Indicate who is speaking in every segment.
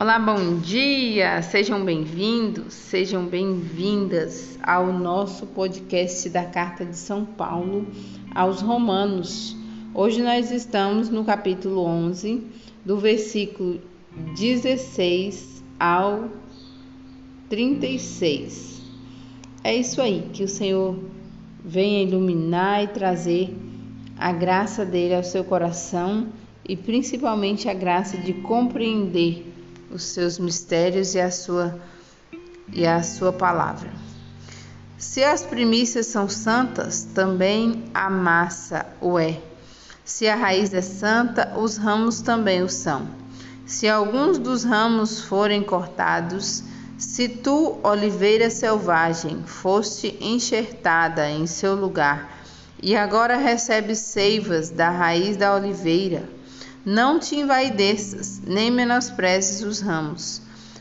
Speaker 1: Olá, bom dia! Sejam bem-vindos, sejam bem-vindas ao nosso podcast da Carta de São Paulo aos Romanos. Hoje nós estamos no capítulo 11, do versículo 16 ao 36. É isso aí, que o Senhor venha iluminar e trazer a graça dele ao seu coração e principalmente a graça de compreender os seus mistérios e a sua e a sua palavra. Se as primícias são santas, também a massa o é. Se a raiz é santa, os ramos também o são. Se alguns dos ramos forem cortados, se tu, oliveira selvagem, foste enxertada em seu lugar, e agora recebes seivas da raiz da oliveira, não te envaideças, nem menosprezes os ramos.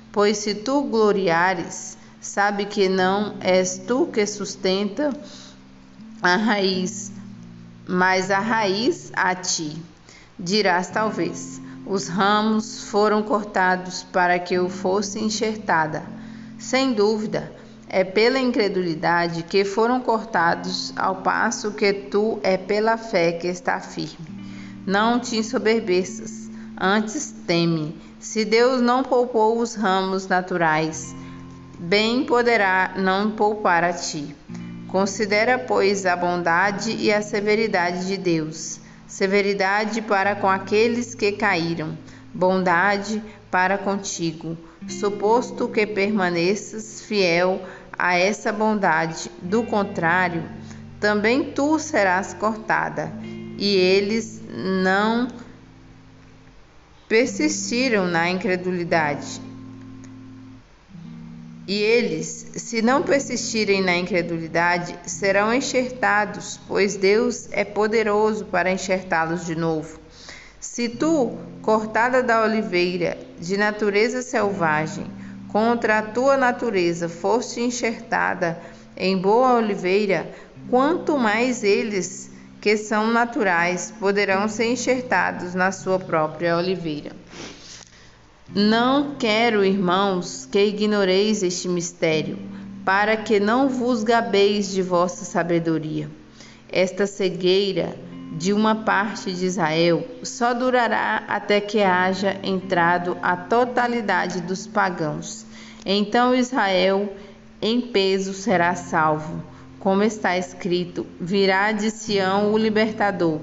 Speaker 1: Pois se tu gloriares, sabe que não és tu que sustenta a raiz, mas a raiz a ti. Dirás talvez: os ramos foram cortados para que eu fosse enxertada. Sem dúvida, é pela incredulidade que foram cortados, ao passo que tu é pela fé que está firme. Não te ensoberbeças, antes teme. Se Deus não poupou os ramos naturais, bem poderá não poupar a ti. Considera, pois, a bondade e a severidade de Deus. Severidade para com aqueles que caíram, bondade para contigo, suposto que permaneças fiel a essa bondade. Do contrário, também tu serás cortada e eles não persistiram na incredulidade. E eles, se não persistirem na incredulidade, serão enxertados, pois Deus é poderoso para enxertá-los de novo. Se tu, cortada da oliveira, de natureza selvagem, contra a tua natureza foste enxertada em boa oliveira, quanto mais eles que são naturais poderão ser enxertados na sua própria oliveira. Não quero, irmãos, que ignoreis este mistério, para que não vos gabeis de vossa sabedoria. Esta cegueira de uma parte de Israel só durará até que haja entrado a totalidade dos pagãos. Então Israel em peso será salvo como está escrito: Virá de Sião o libertador,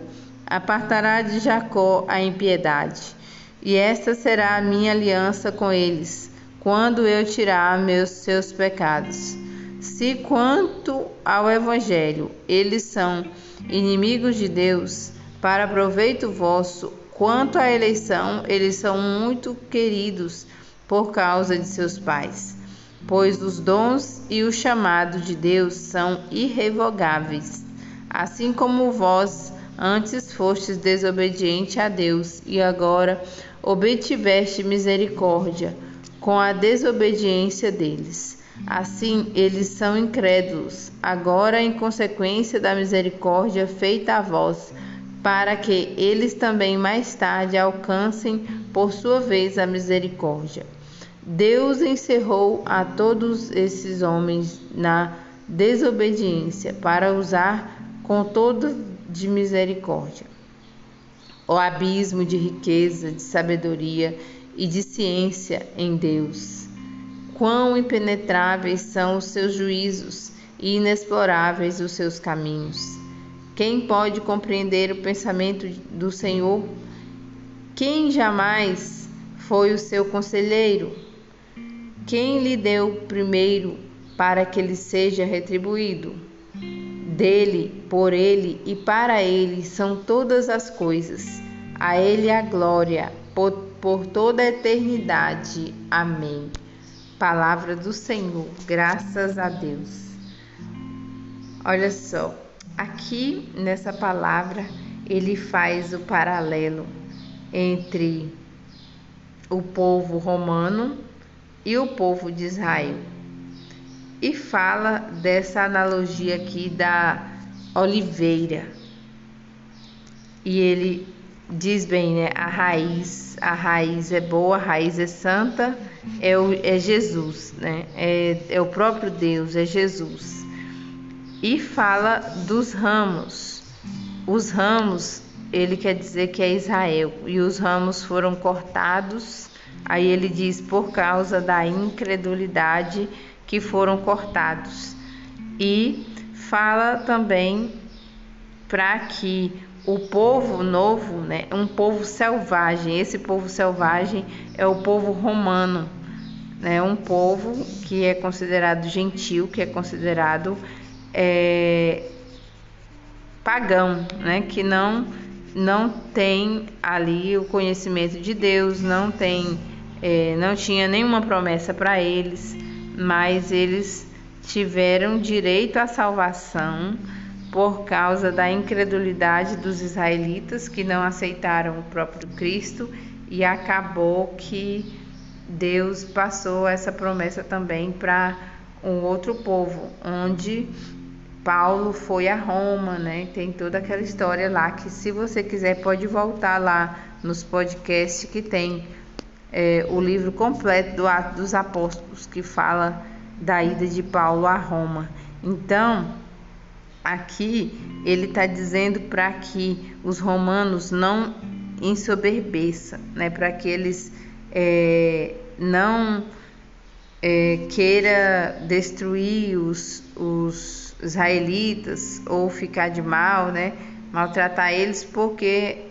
Speaker 1: apartará de Jacó a impiedade. E esta será a minha aliança com eles, quando eu tirar meus seus pecados. Se quanto ao evangelho eles são inimigos de Deus, para proveito vosso, quanto à eleição eles são muito queridos por causa de seus pais pois os dons e o chamado de Deus são irrevogáveis. Assim como vós antes fostes desobediente a Deus e agora obtiveste misericórdia com a desobediência deles. Assim, eles são incrédulos, agora em consequência da misericórdia feita a vós, para que eles também mais tarde alcancem por sua vez a misericórdia. Deus encerrou a todos esses homens na desobediência para usar com todo de misericórdia. O abismo de riqueza, de sabedoria e de ciência em Deus. Quão impenetráveis são os seus juízos e inexploráveis os seus caminhos. Quem pode compreender o pensamento do Senhor? Quem jamais foi o seu conselheiro? Quem lhe deu primeiro para que lhe seja retribuído? Dele, por ele e para ele são todas as coisas. A ele a glória por, por toda a eternidade. Amém. Palavra do Senhor, graças a Deus. Olha só, aqui nessa palavra ele faz o paralelo entre o povo romano e o povo de Israel. E fala dessa analogia aqui da oliveira. E ele diz bem, né? A raiz, a raiz é boa, a raiz é santa, é, o, é Jesus, né? É, é o próprio Deus, é Jesus. E fala dos ramos. Os ramos, ele quer dizer que é Israel, e os ramos foram cortados. Aí ele diz por causa da incredulidade que foram cortados. E fala também para que o povo novo, né, um povo selvagem. Esse povo selvagem é o povo romano, né, um povo que é considerado gentil, que é considerado é, pagão, né, que não não tem ali o conhecimento de Deus, não tem, é, não tinha nenhuma promessa para eles, mas eles tiveram direito à salvação por causa da incredulidade dos israelitas que não aceitaram o próprio Cristo e acabou que Deus passou essa promessa também para um outro povo, onde Paulo foi a Roma, né? Tem toda aquela história lá que, se você quiser, pode voltar lá nos podcasts que tem é, o livro completo do Ato dos Apóstolos que fala da ida de Paulo a Roma. Então, Aqui ele está dizendo para que os romanos não ensoberbeçam, né? para que eles é, não é, queira destruir os, os israelitas ou ficar de mal, né? maltratar eles, porque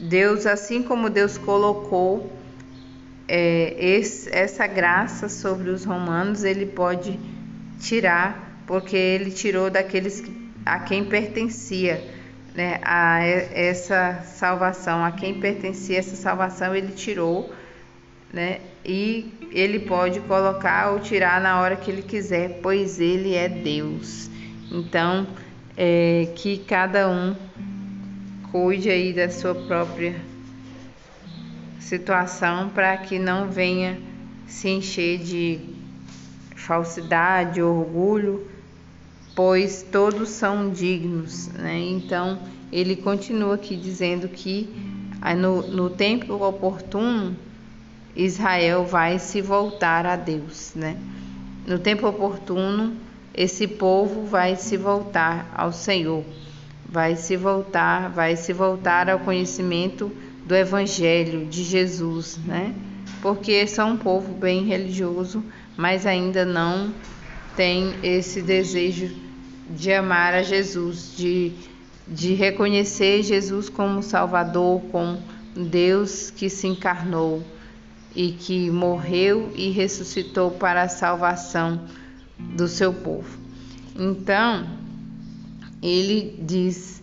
Speaker 1: Deus, assim como Deus colocou é, esse, essa graça sobre os romanos, ele pode tirar porque ele tirou daqueles a quem pertencia né, a essa salvação, a quem pertencia essa salvação, ele tirou, né, e ele pode colocar ou tirar na hora que ele quiser, pois ele é Deus. Então, é, que cada um cuide aí da sua própria situação para que não venha se encher de falsidade, orgulho pois todos são dignos. Né? Então, ele continua aqui dizendo que ah, no, no tempo oportuno Israel vai se voltar a Deus. Né? No tempo oportuno, esse povo vai se voltar ao Senhor, vai se voltar, vai se voltar ao conhecimento do Evangelho de Jesus, né? Porque são um povo bem religioso, mas ainda não tem esse desejo de amar a Jesus, de, de reconhecer Jesus como Salvador, como Deus que se encarnou e que morreu e ressuscitou para a salvação do seu povo. Então, ele diz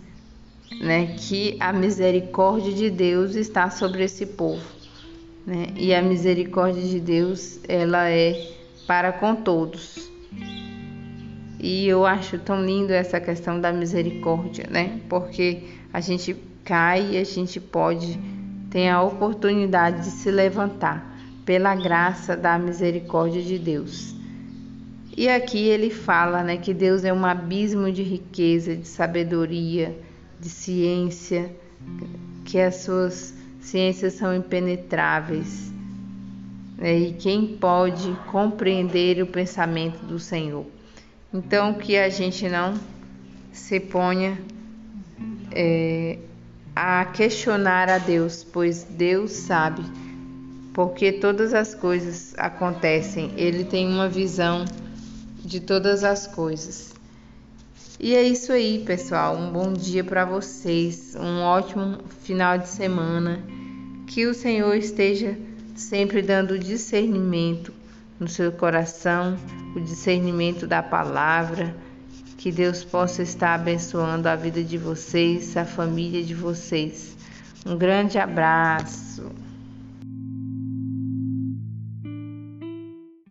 Speaker 1: né, que a misericórdia de Deus está sobre esse povo. Né? E a misericórdia de Deus ela é para com todos. E eu acho tão lindo essa questão da misericórdia, né? Porque a gente cai e a gente pode ter a oportunidade de se levantar pela graça da misericórdia de Deus. E aqui ele fala, né, que Deus é um abismo de riqueza, de sabedoria, de ciência, que as suas ciências são impenetráveis. Né? E quem pode compreender o pensamento do Senhor? Então, que a gente não se ponha é, a questionar a Deus, pois Deus sabe porque todas as coisas acontecem. Ele tem uma visão de todas as coisas. E é isso aí, pessoal. Um bom dia para vocês, um ótimo final de semana. Que o Senhor esteja sempre dando discernimento no seu coração o discernimento da palavra. Que Deus possa estar abençoando a vida de vocês, a família de vocês. Um grande abraço.